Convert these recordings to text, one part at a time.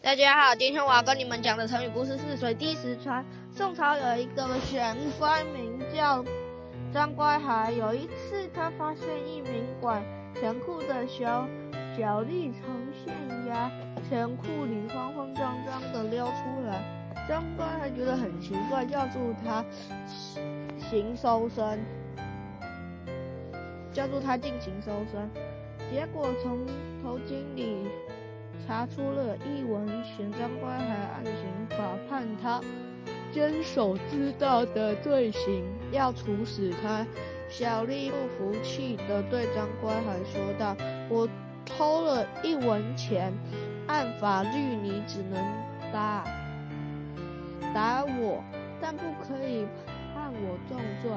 大家好，今天我要跟你们讲的成语故事是“水滴石穿”。宋朝有一个玄官名叫张乖海，有一次他发现一名管钱库的小脚力从县衙钱库里慌慌张张的溜出来，张乖海觉得很奇怪，叫住他行搜身，叫住他进行搜身，结果从头巾里。查出了一文钱，张乖还按刑法判他监守自盗的罪行，要处死他。小丽不服气的对张乖还说道：“我偷了一文钱，按法律你只能打打我，但不可以判我重罪，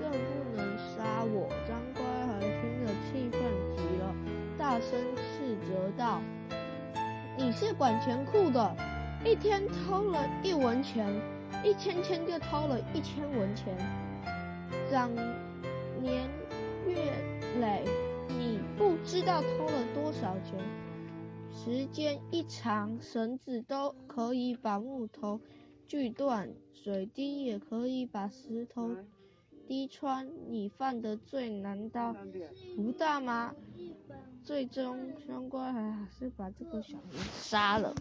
更不能杀我。”张乖还听了气愤极了，大声斥责道。你是管钱库的，一天偷了一文钱，一千天就偷了一千文钱，长年月累，你不知道偷了多少钱。时间一长，绳子都可以把木头锯断，水滴也可以把石头滴穿。你犯的罪难道不大吗？最终，双怪还是把这个小人杀了。